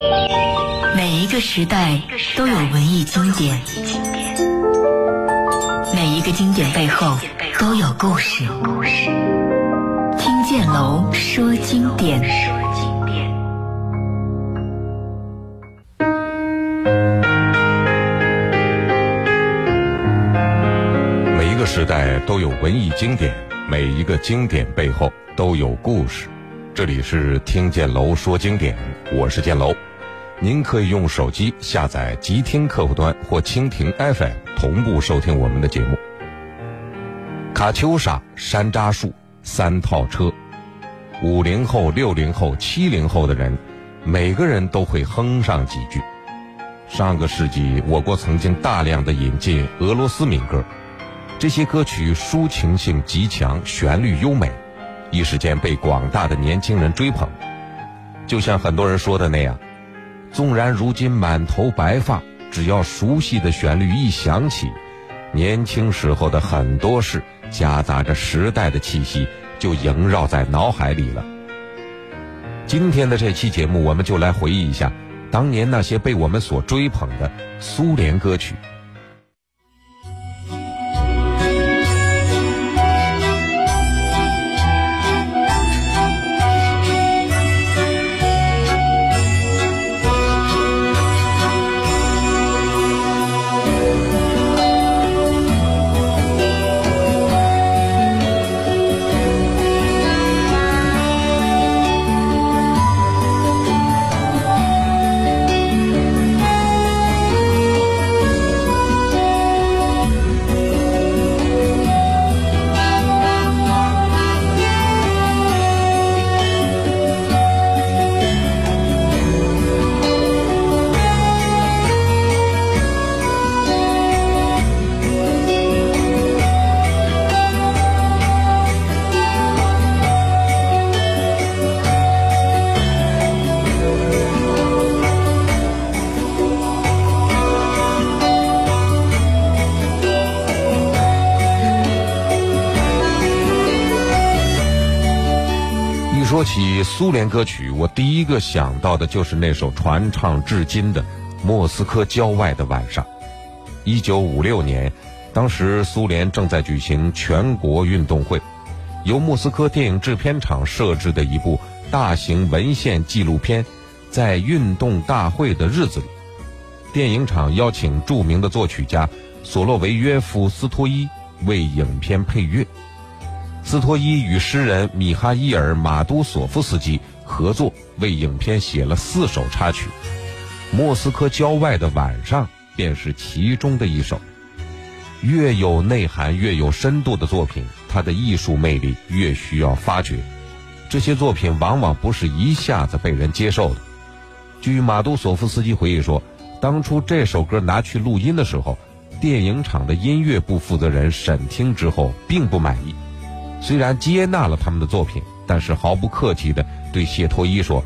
每一个时代都有文艺经典，每一个经典背后都有故事。听见楼说经典。每一个时代都有文艺经典，每一个经典背后都有故事。这里是听见楼说经典，我是建楼。您可以用手机下载极听客户端或蜻蜓 FM 同步收听我们的节目。卡秋莎、山楂树、三套车，五零后、六零后、七零后的人，每个人都会哼上几句。上个世纪，我国曾经大量的引进俄罗斯民歌，这些歌曲抒情性极强，旋律优美。一时间被广大的年轻人追捧，就像很多人说的那样，纵然如今满头白发，只要熟悉的旋律一响起，年轻时候的很多事夹杂着时代的气息，就萦绕在脑海里了。今天的这期节目，我们就来回忆一下当年那些被我们所追捧的苏联歌曲。苏联歌曲，我第一个想到的就是那首传唱至今的《莫斯科郊外的晚上》。一九五六年，当时苏联正在举行全国运动会，由莫斯科电影制片厂摄制的一部大型文献纪录片，在运动大会的日子里，电影厂邀请著名的作曲家索洛维约夫斯托伊为影片配乐。斯托伊与诗人米哈伊尔·马都索夫斯基合作，为影片写了四首插曲，《莫斯科郊外的晚上》便是其中的一首。越有内涵、越有深度的作品，它的艺术魅力越需要发掘。这些作品往往不是一下子被人接受的。据马都索夫斯基回忆说，当初这首歌拿去录音的时候，电影厂的音乐部负责人审听之后并不满意。虽然接纳了他们的作品，但是毫不客气地对谢托伊说：“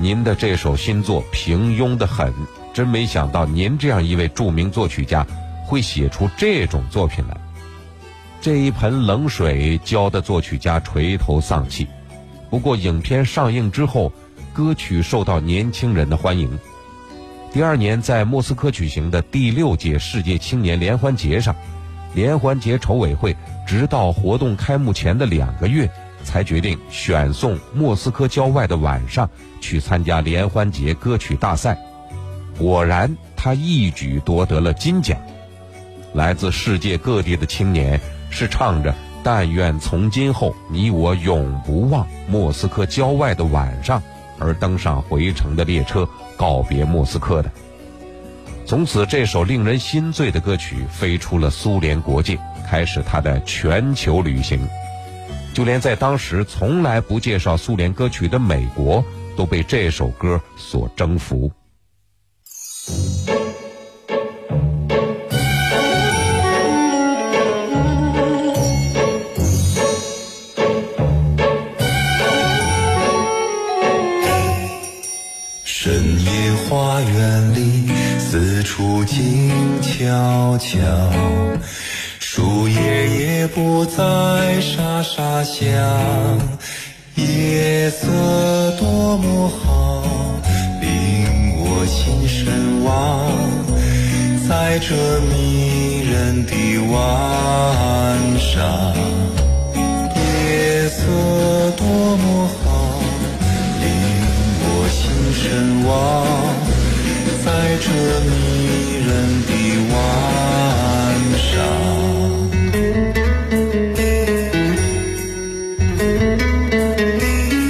您的这首新作平庸得很，真没想到您这样一位著名作曲家会写出这种作品来。”这一盆冷水浇得作曲家垂头丧气。不过，影片上映之后，歌曲受到年轻人的欢迎。第二年，在莫斯科举行的第六届世界青年联欢节上。联欢节筹委会直到活动开幕前的两个月，才决定选送《莫斯科郊外的晚上》去参加联欢节歌曲大赛。果然，他一举夺得了金奖。来自世界各地的青年是唱着“但愿从今后你我永不忘莫斯科郊外的晚上”而登上回程的列车，告别莫斯科的。从此，这首令人心醉的歌曲飞出了苏联国界，开始他的全球旅行。就连在当时从来不介绍苏联歌曲的美国，都被这首歌所征服。树静悄悄，树叶也不再沙沙响。夜色多么好，令我心神往，在这迷人的晚上。夜色多么好，令我心神往。在这迷人的晚上，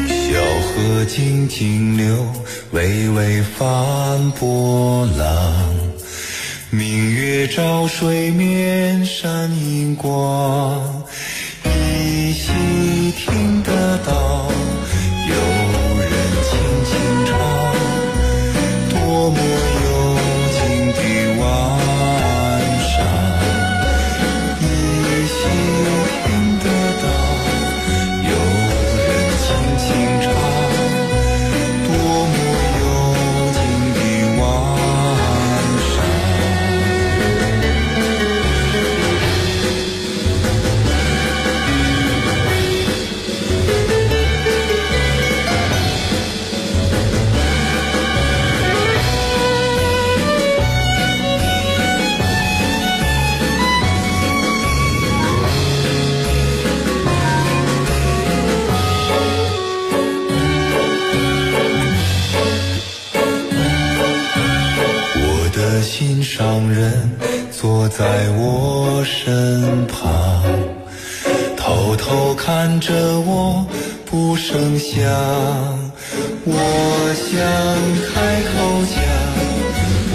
小河静静流，微微泛波浪。明月照水面闪银光，人坐在我身旁，偷偷看着我不声响。我想开口讲，不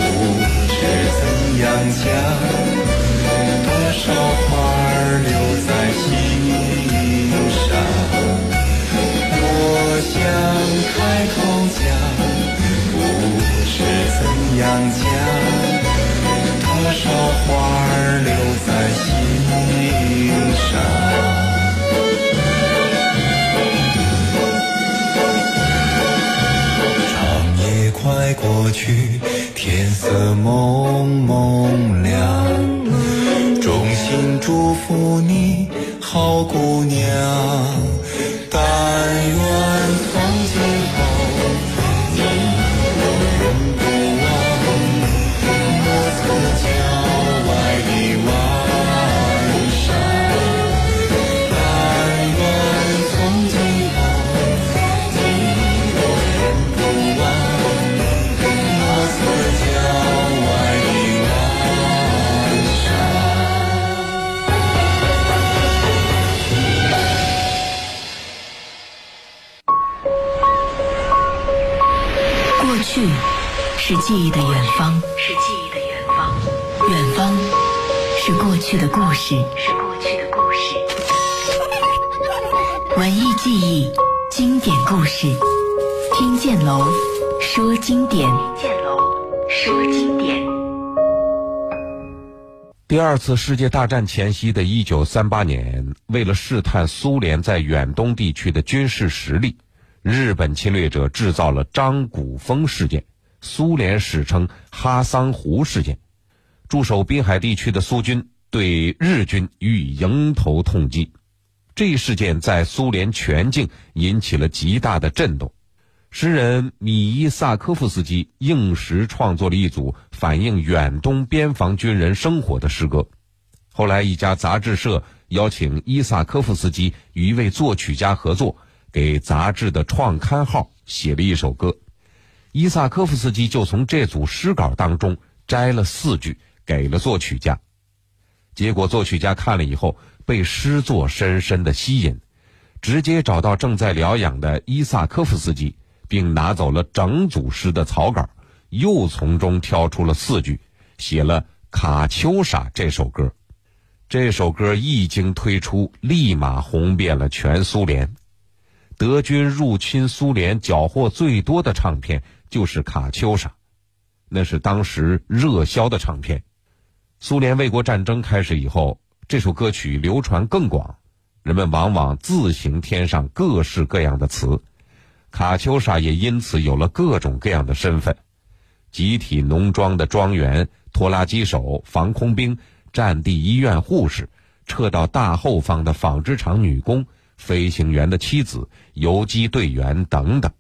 知怎样讲，多少话儿留在心上。我想开口讲。不知怎样讲，去，天色蒙蒙亮，衷心祝福你，好姑娘。记忆的远方，是记忆的远方，远方是过去的故事，是过去的故事。文艺记忆，经典故事，听见楼说经典。听见楼说经典。第二次世界大战前夕的一九三八年，为了试探苏联在远东地区的军事实力，日本侵略者制造了张鼓峰事件，苏联史称哈桑湖事件。驻守滨海地区的苏军对日军予以迎头痛击。这一事件在苏联全境引起了极大的震动。诗人米伊萨科夫斯基应时创作了一组反映远东边防军人生活的诗歌。后来，一家杂志社邀请伊萨科夫斯基与一位作曲家合作，给杂志的创刊号写了一首歌。伊萨科夫斯基就从这组诗稿当中摘了四句，给了作曲家。结果，作曲家看了以后，被诗作深深的吸引，直接找到正在疗养的伊萨科夫斯基。并拿走了整组诗的草稿，又从中挑出了四句，写了《卡秋莎》这首歌。这首歌一经推出，立马红遍了全苏联。德军入侵苏联缴获最多的唱片就是《卡秋莎》，那是当时热销的唱片。苏联卫国战争开始以后，这首歌曲流传更广，人们往往自行添上各式各样的词。卡秋莎也因此有了各种各样的身份：集体农庄的庄园、拖拉机手、防空兵、战地医院护士、撤到大后方的纺织厂女工、飞行员的妻子、游击队员等等。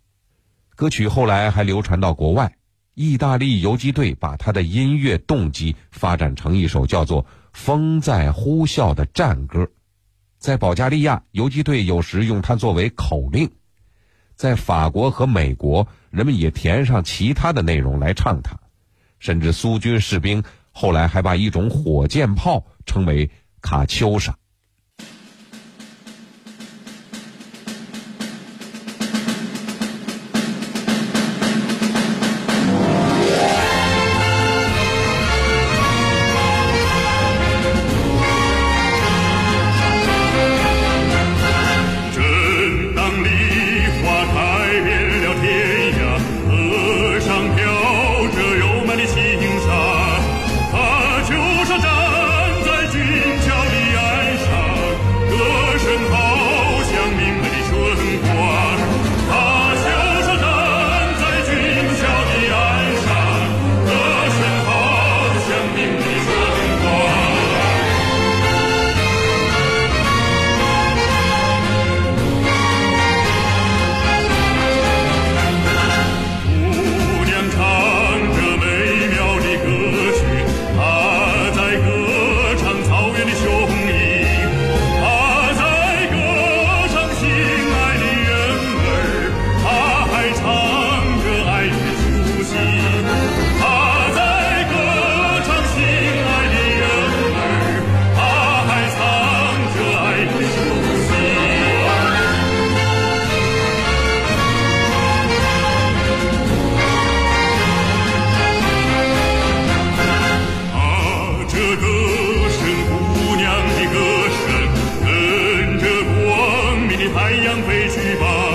歌曲后来还流传到国外，意大利游击队把他的音乐动机发展成一首叫做《风在呼啸》的战歌，在保加利亚，游击队有时用它作为口令；在法国和美国，人们也填上其他的内容来唱它，甚至苏军士兵后来还把一种火箭炮称为“卡秋莎”。太阳飞去吧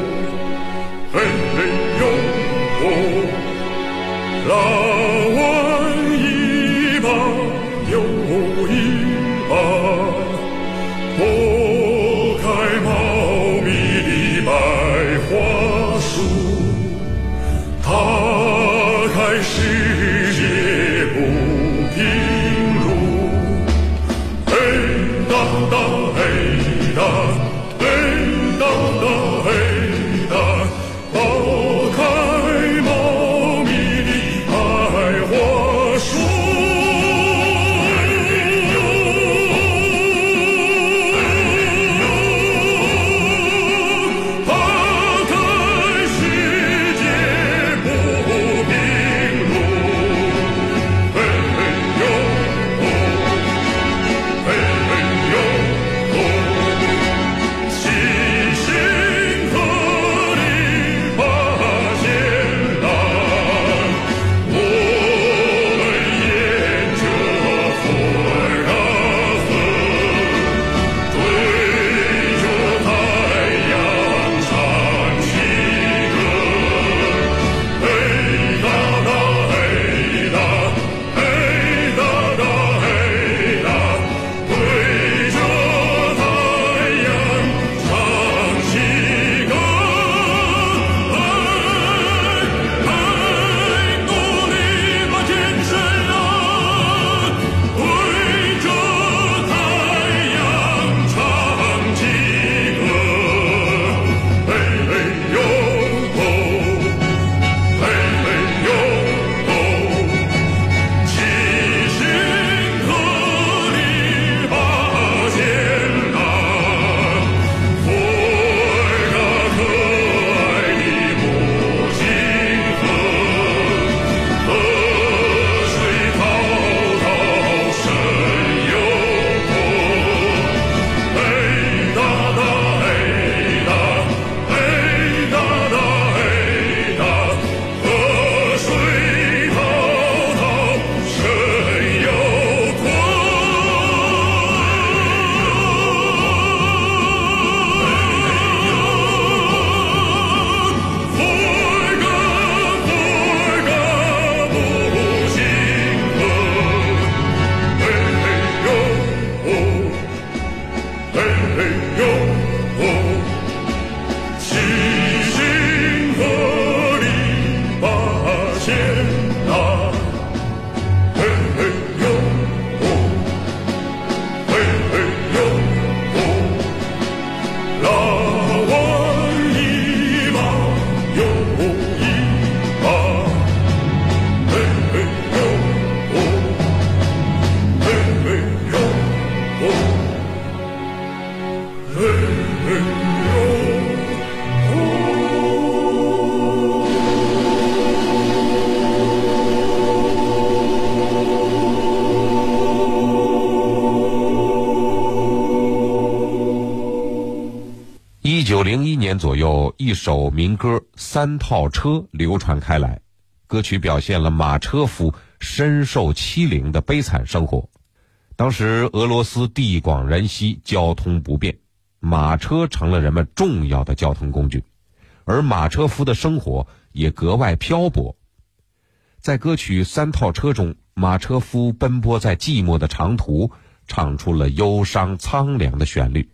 love. 一首民歌《三套车》流传开来，歌曲表现了马车夫深受欺凌的悲惨生活。当时俄罗斯地广人稀，交通不便，马车成了人们重要的交通工具，而马车夫的生活也格外漂泊。在歌曲《三套车》中，马车夫奔波在寂寞的长途，唱出了忧伤苍凉的旋律。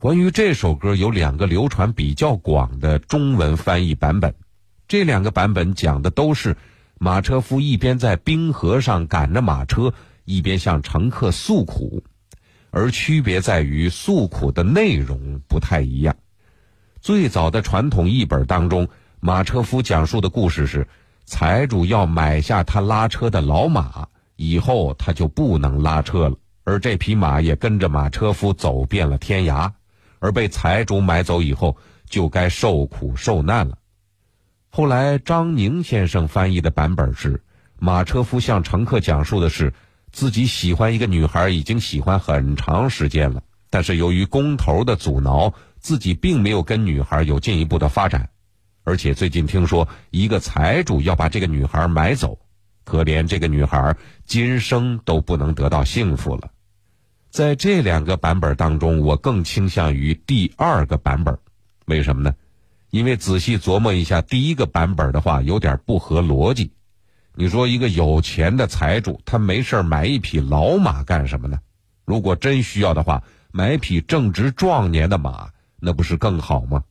关于这首歌，有两个流传比较广的中文翻译版本。这两个版本讲的都是马车夫一边在冰河上赶着马车，一边向乘客诉苦，而区别在于诉苦的内容不太一样。最早的传统译本当中，马车夫讲述的故事是：财主要买下他拉车的老马，以后他就不能拉车了，而这匹马也跟着马车夫走遍了天涯。而被财主买走以后，就该受苦受难了。后来张宁先生翻译的版本是：马车夫向乘客讲述的是自己喜欢一个女孩，已经喜欢很长时间了，但是由于工头的阻挠，自己并没有跟女孩有进一步的发展。而且最近听说一个财主要把这个女孩买走，可怜这个女孩今生都不能得到幸福了。在这两个版本当中，我更倾向于第二个版本，为什么呢？因为仔细琢磨一下，第一个版本的话有点不合逻辑。你说一个有钱的财主，他没事买一匹老马干什么呢？如果真需要的话，买匹正值壮年的马，那不是更好吗？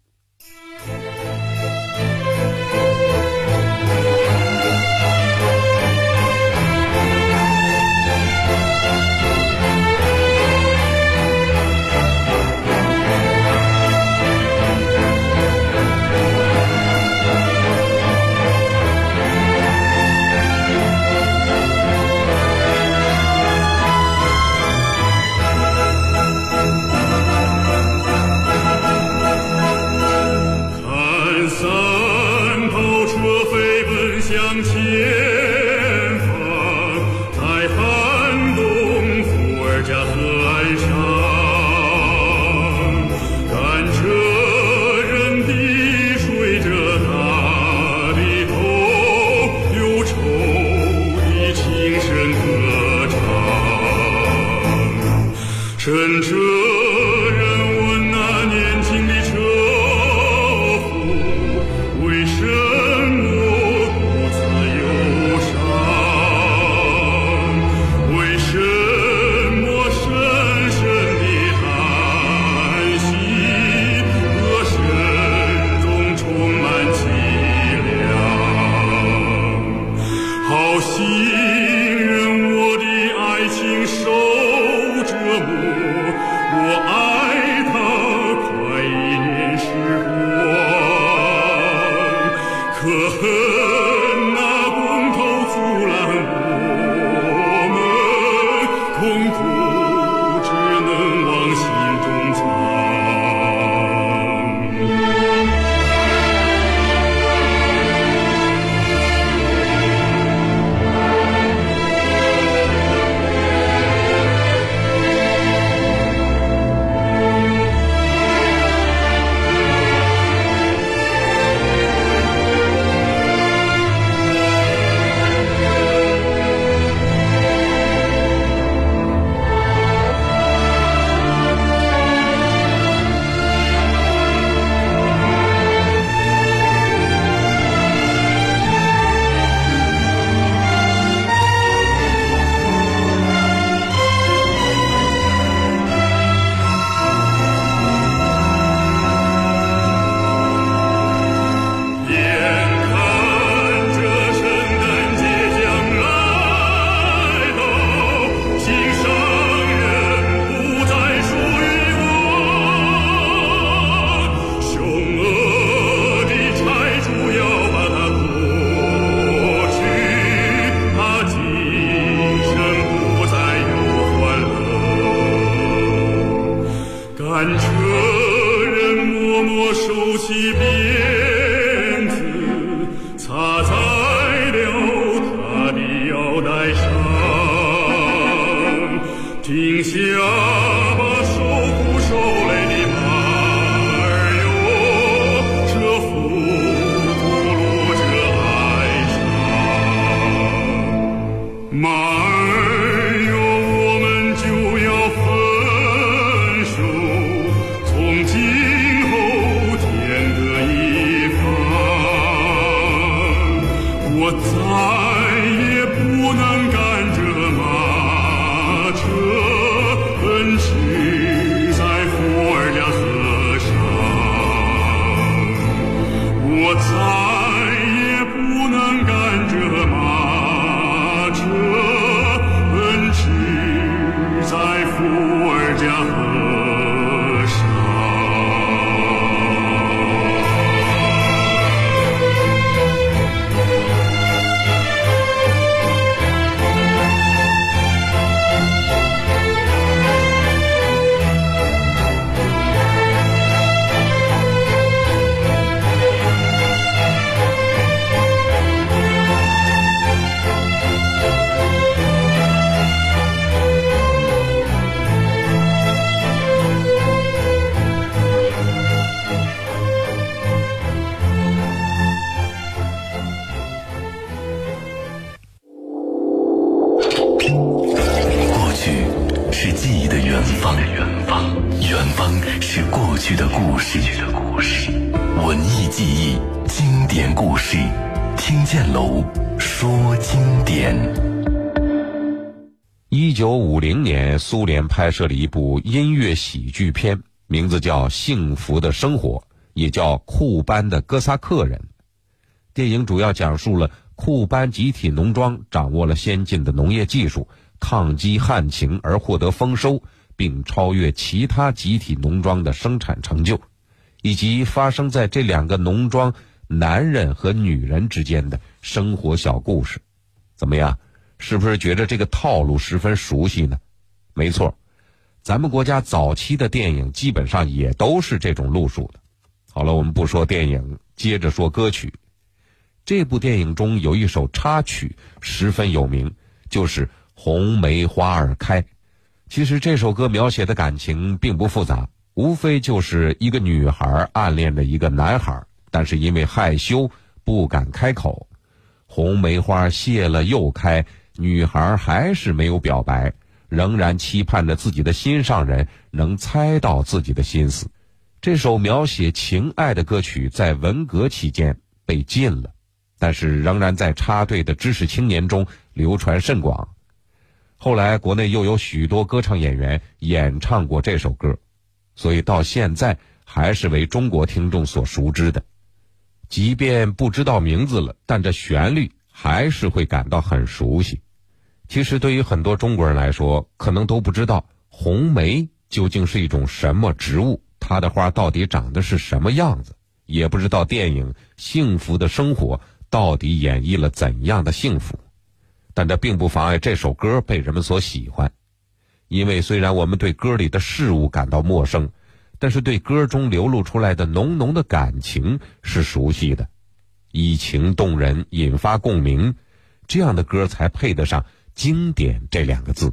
苏联拍摄了一部音乐喜剧片，名字叫《幸福的生活》，也叫《库班的哥萨克人》。电影主要讲述了库班集体农庄掌握了先进的农业技术，抗击旱情而获得丰收，并超越其他集体农庄的生产成就，以及发生在这两个农庄男人和女人之间的生活小故事。怎么样？是不是觉得这个套路十分熟悉呢？没错，咱们国家早期的电影基本上也都是这种路数的。好了，我们不说电影，接着说歌曲。这部电影中有一首插曲十分有名，就是《红梅花儿开》。其实这首歌描写的感情并不复杂，无非就是一个女孩暗恋着一个男孩，但是因为害羞不敢开口。红梅花谢了又开，女孩还是没有表白，仍然期盼着自己的心上人能猜到自己的心思。这首描写情爱的歌曲在文革期间被禁了。但是仍然在插队的知识青年中流传甚广。后来国内又有许多歌唱演员演唱过这首歌，所以到现在还是为中国听众所熟知的。即便不知道名字了，但这旋律还是会感到很熟悉。其实对于很多中国人来说，可能都不知道红梅究竟是一种什么植物，它的花到底长得是什么样子，也不知道电影《幸福的生活》。到底演绎了怎样的幸福？但这并不妨碍这首歌被人们所喜欢，因为虽然我们对歌里的事物感到陌生，但是对歌中流露出来的浓浓的感情是熟悉的，以情动人，引发共鸣，这样的歌才配得上“经典”这两个字。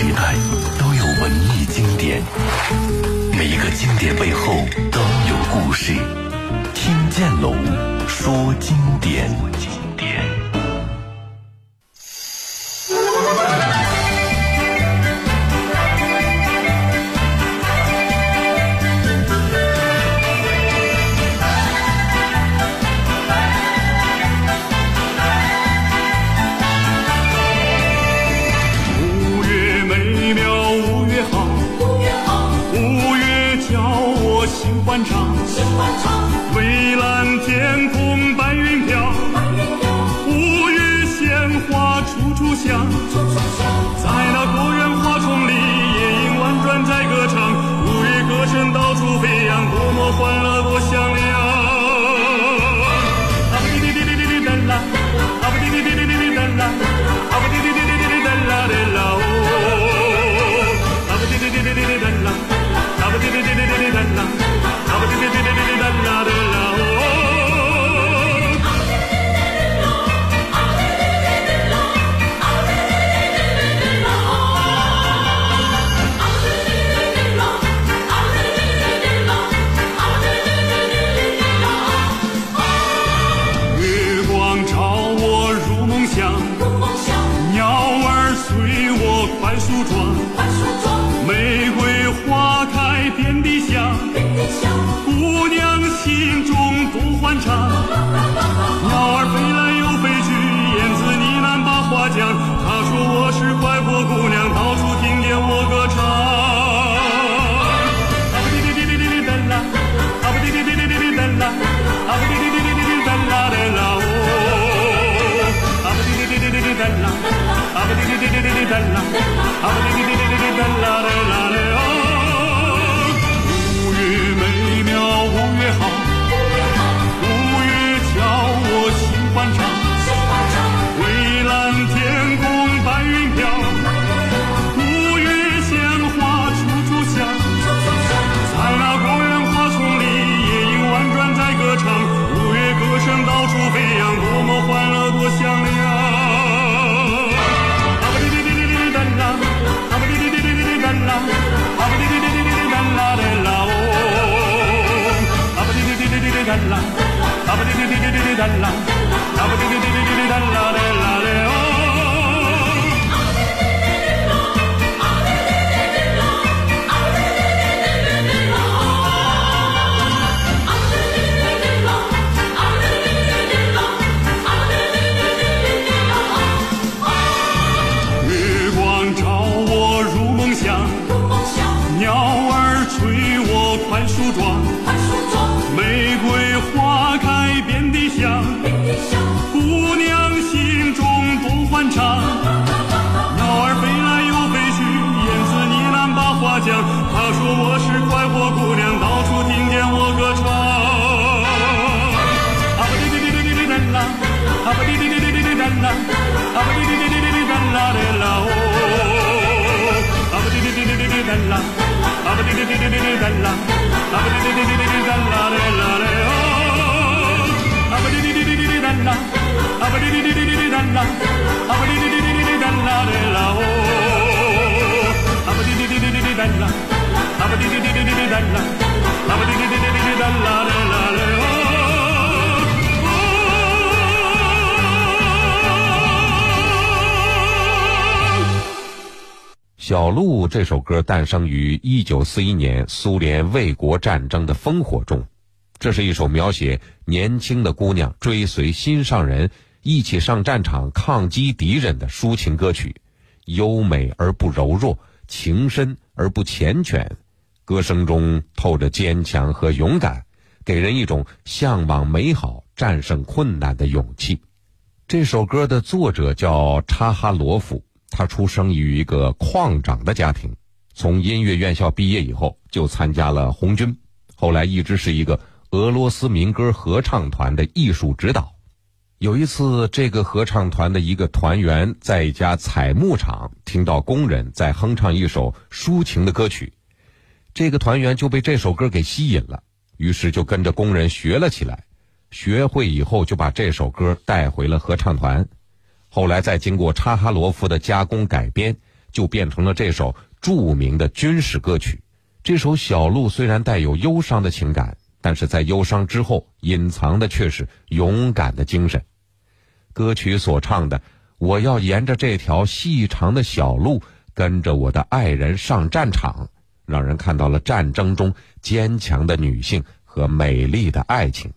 时代都有文艺经典每一个经典背后都有故事。听见龙说经典。algún la, abadi di di di di di da la de la o, abadi di di di di di da la, abadi di di di di di da la, abadi di di di di di da la de la de o, abadi di di di di di da la, abadi di di di di di da la, abadi di di di di di da la de la o, abadi di di di di di da la, abadi di di di di di da la, abadi di di di di di da la de la de o. 小鹿这首歌诞生于一九四一年苏联卫国战争的烽火中，这是一首描写年轻的姑娘追随心上人一起上战场抗击敌人的抒情歌曲，优美而不柔弱，情深而不缱绻，歌声中透着坚强和勇敢，给人一种向往美好、战胜困难的勇气。这首歌的作者叫查哈罗夫。他出生于一个矿长的家庭，从音乐院校毕业以后就参加了红军，后来一直是一个俄罗斯民歌合唱团的艺术指导。有一次，这个合唱团的一个团员在一家采木场听到工人在哼唱一首抒情的歌曲，这个团员就被这首歌给吸引了，于是就跟着工人学了起来。学会以后，就把这首歌带回了合唱团。后来再经过查哈罗夫的加工改编，就变成了这首著名的军事歌曲。这首《小路》虽然带有忧伤的情感，但是在忧伤之后隐藏的却是勇敢的精神。歌曲所唱的“我要沿着这条细长的小路，跟着我的爱人上战场”，让人看到了战争中坚强的女性和美丽的爱情。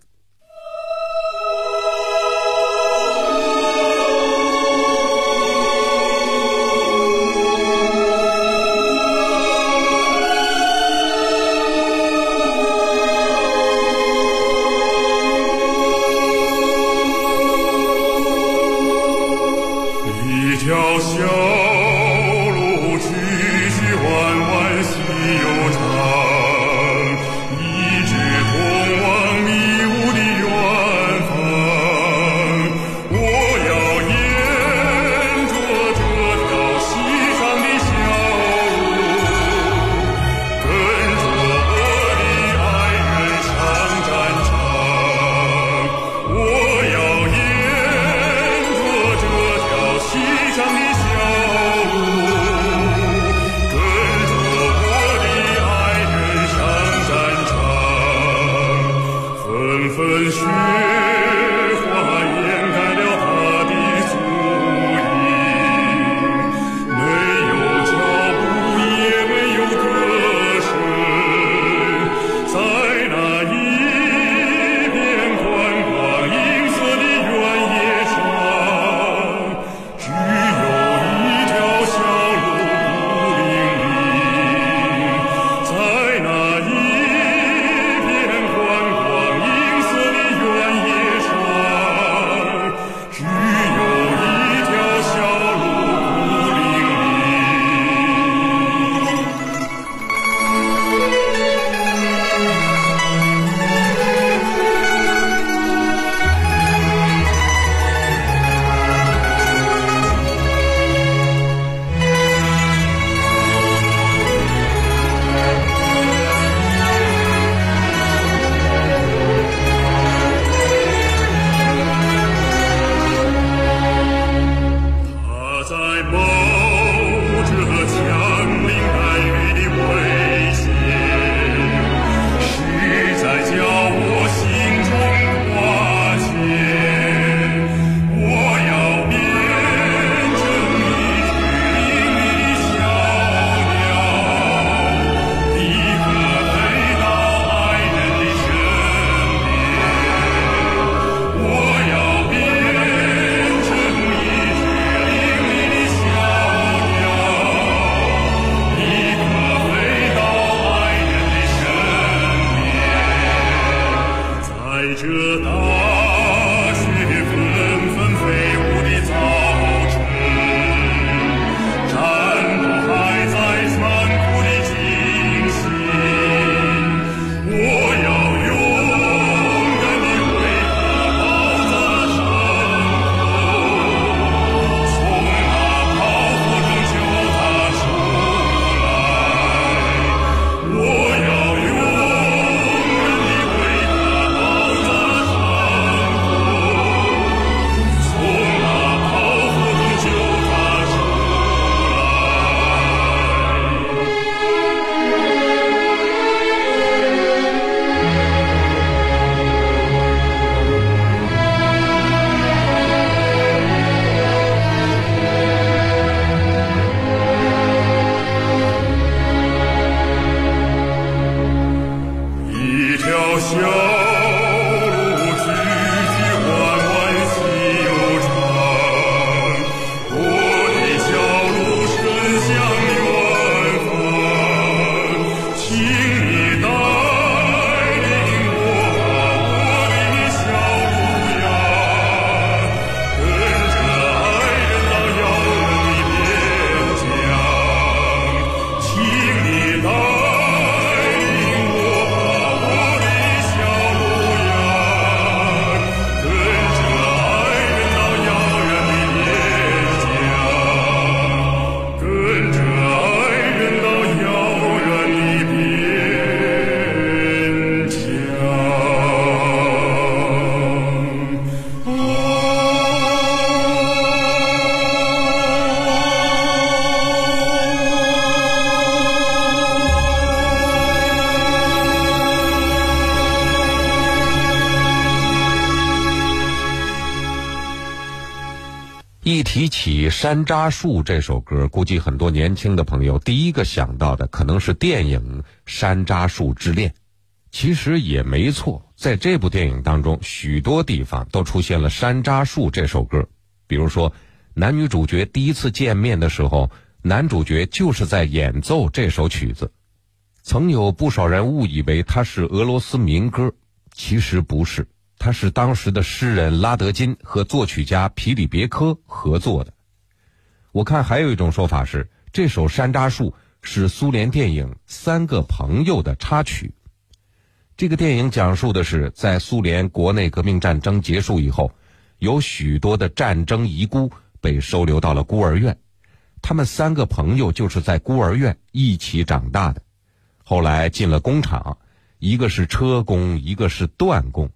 一提起《山楂树》这首歌，估计很多年轻的朋友第一个想到的可能是电影《山楂树之恋》。其实也没错，在这部电影当中，许多地方都出现了《山楂树》这首歌。比如说，男女主角第一次见面的时候，男主角就是在演奏这首曲子。曾有不少人误以为它是俄罗斯民歌，其实不是。他是当时的诗人拉德金和作曲家皮里别科合作的。我看还有一种说法是，这首《山楂树》是苏联电影《三个朋友》的插曲。这个电影讲述的是，在苏联国内革命战争结束以后，有许多的战争遗孤被收留到了孤儿院，他们三个朋友就是在孤儿院一起长大的，后来进了工厂，一个是车工，一个是锻工。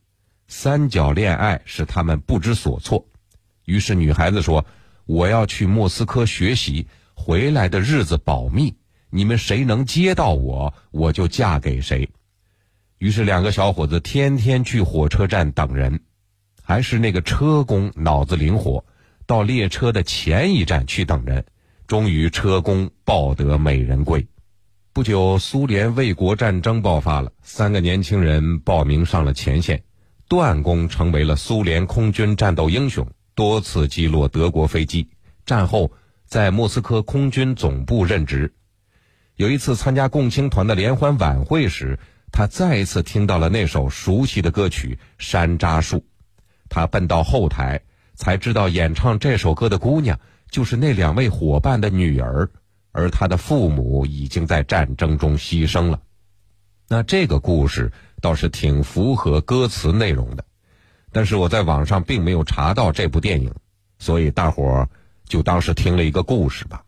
三角恋爱使他们不知所措，于是女孩子说：“我要去莫斯科学习，回来的日子保密，你们谁能接到我，我就嫁给谁。”于是两个小伙子天天去火车站等人，还是那个车工脑子灵活，到列车的前一站去等人，终于车工抱得美人归。不久，苏联卫国战争爆发了，三个年轻人报名上了前线。段工成为了苏联空军战斗英雄，多次击落德国飞机。战后在莫斯科空军总部任职。有一次参加共青团的联欢晚会时，他再一次听到了那首熟悉的歌曲《山楂树》。他奔到后台，才知道演唱这首歌的姑娘就是那两位伙伴的女儿，而他的父母已经在战争中牺牲了。那这个故事。倒是挺符合歌词内容的，但是我在网上并没有查到这部电影，所以大伙儿就当是听了一个故事吧。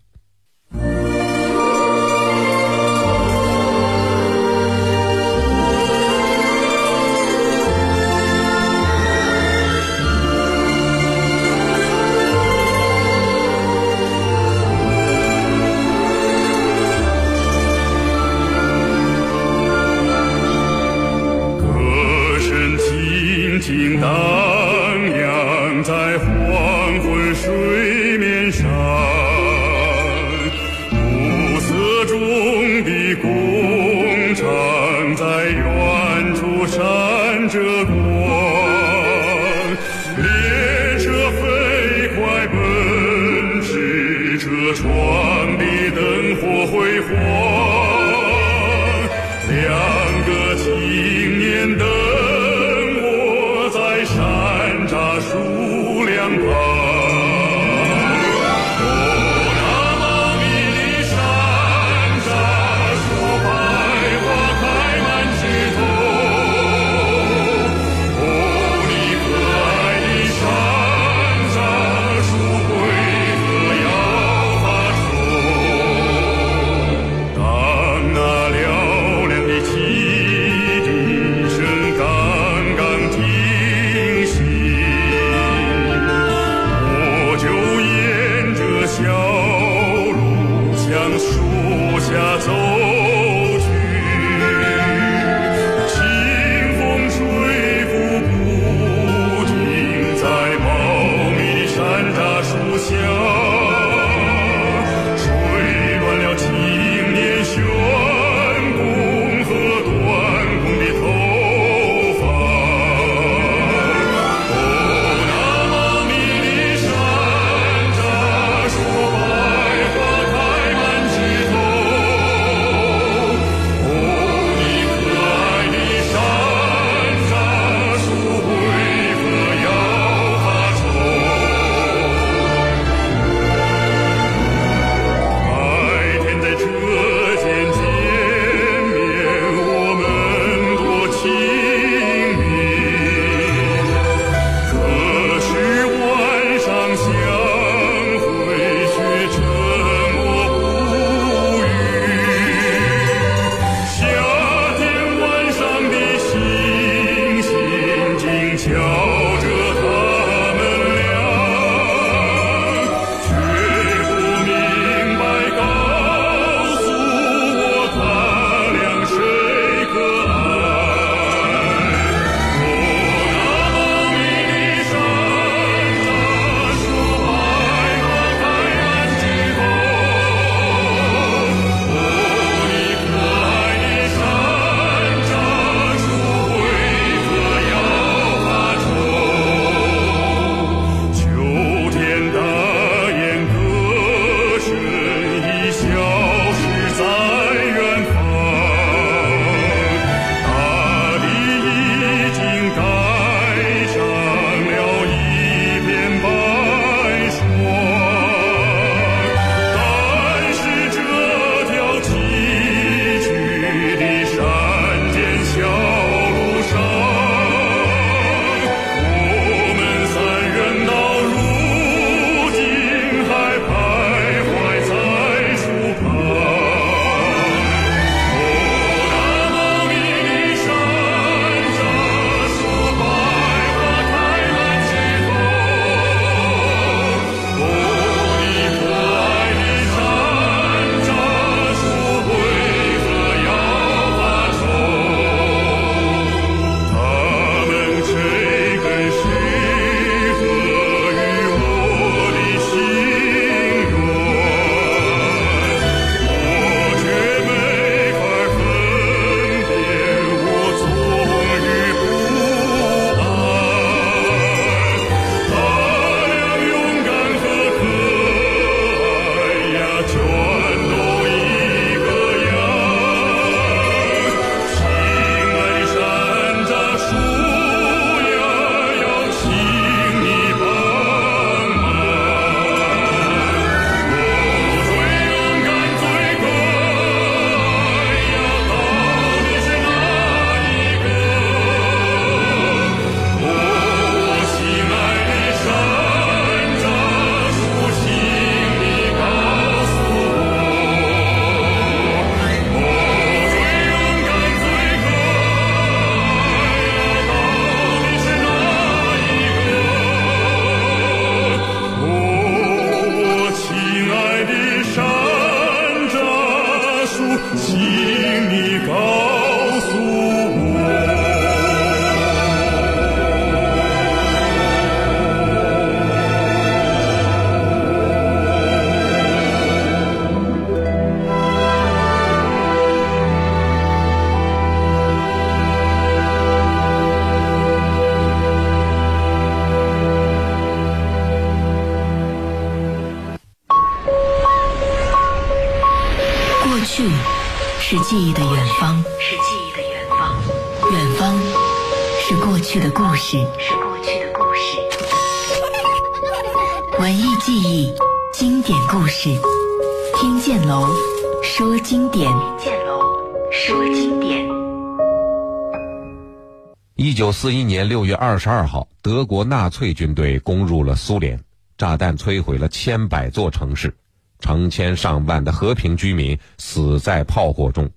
一年六月二十二号，德国纳粹军队攻入了苏联，炸弹摧毁了千百座城市，成千上万的和平居民死在炮火中。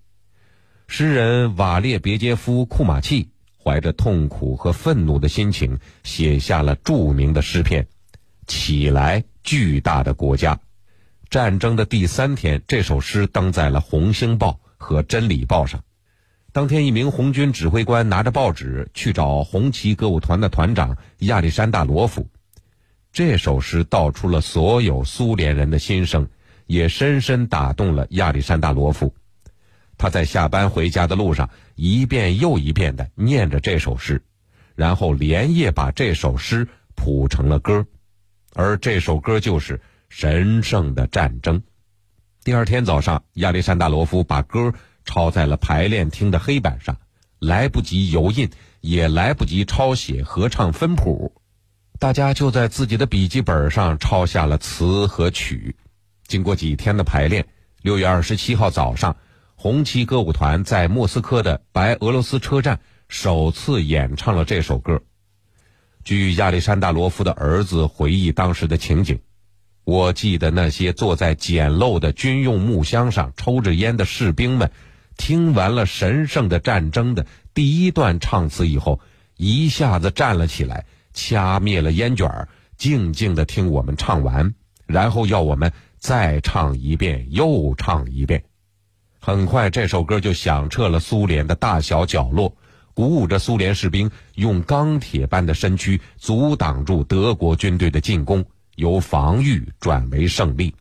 诗人瓦列别杰夫·库马契怀着痛苦和愤怒的心情，写下了著名的诗篇《起来，巨大的国家》。战争的第三天，这首诗登在了《红星报》和《真理报》上。当天，一名红军指挥官拿着报纸去找红旗歌舞团的团长亚历山大罗夫。这首诗道出了所有苏联人的心声，也深深打动了亚历山大罗夫。他在下班回家的路上，一遍又一遍地念着这首诗，然后连夜把这首诗谱成了歌，而这首歌就是《神圣的战争》。第二天早上，亚历山大罗夫把歌。抄在了排练厅的黑板上，来不及油印，也来不及抄写合唱分谱，大家就在自己的笔记本上抄下了词和曲。经过几天的排练，六月二十七号早上，红旗歌舞团在莫斯科的白俄罗斯车站首次演唱了这首歌。据亚历山大罗夫的儿子回忆当时的情景，我记得那些坐在简陋的军用木箱上抽着烟的士兵们。听完了神圣的战争的第一段唱词以后，一下子站了起来，掐灭了烟卷静静的听我们唱完，然后要我们再唱一遍，又唱一遍。很快，这首歌就响彻了苏联的大小角落，鼓舞着苏联士兵用钢铁般的身躯阻挡住德国军队的进攻，由防御转为胜利。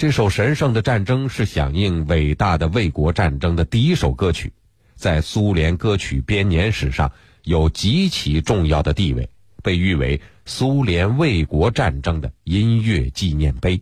这首神圣的战争是响应伟大的卫国战争的第一首歌曲，在苏联歌曲编年史上有极其重要的地位，被誉为苏联卫国战争的音乐纪念碑。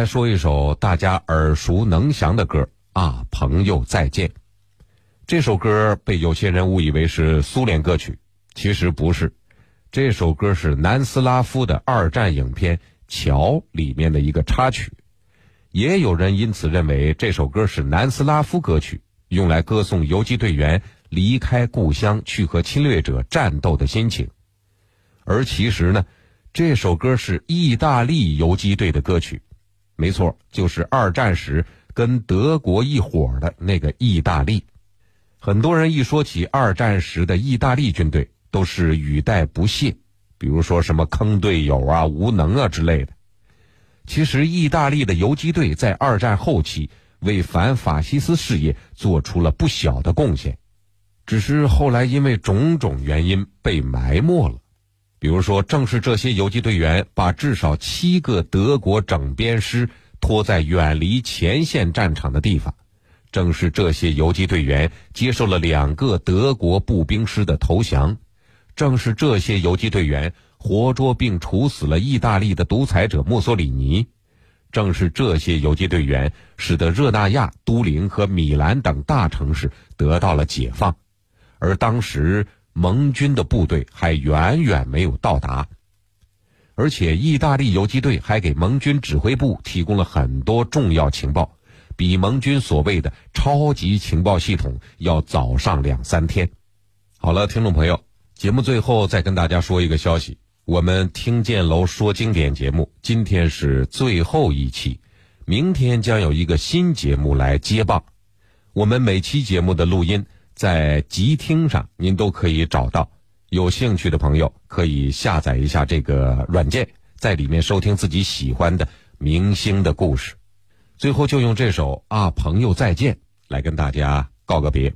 来说一首大家耳熟能详的歌啊，朋友再见。这首歌被有些人误以为是苏联歌曲，其实不是。这首歌是南斯拉夫的二战影片《桥》里面的一个插曲，也有人因此认为这首歌是南斯拉夫歌曲，用来歌颂游击队员离开故乡去和侵略者战斗的心情。而其实呢，这首歌是意大利游击队的歌曲，没错，就是二战时跟德国一伙的那个意大利。很多人一说起二战时的意大利军队，都是语带不屑，比如说什么坑队友啊、无能啊之类的。其实，意大利的游击队在二战后期为反法西斯事业做出了不小的贡献，只是后来因为种种原因被埋没了。比如说，正是这些游击队员把至少七个德国整编师拖在远离前线战场的地方。正是这些游击队员接受了两个德国步兵师的投降，正是这些游击队员活捉并处死了意大利的独裁者墨索里尼，正是这些游击队员使得热那亚、都灵和米兰等大城市得到了解放，而当时盟军的部队还远远没有到达，而且意大利游击队还给盟军指挥部提供了很多重要情报。比盟军所谓的超级情报系统要早上两三天。好了，听众朋友，节目最后再跟大家说一个消息：我们听见楼说经典节目今天是最后一期，明天将有一个新节目来接棒。我们每期节目的录音在集听上您都可以找到，有兴趣的朋友可以下载一下这个软件，在里面收听自己喜欢的明星的故事。最后就用这首《啊朋友再见》来跟大家告个别。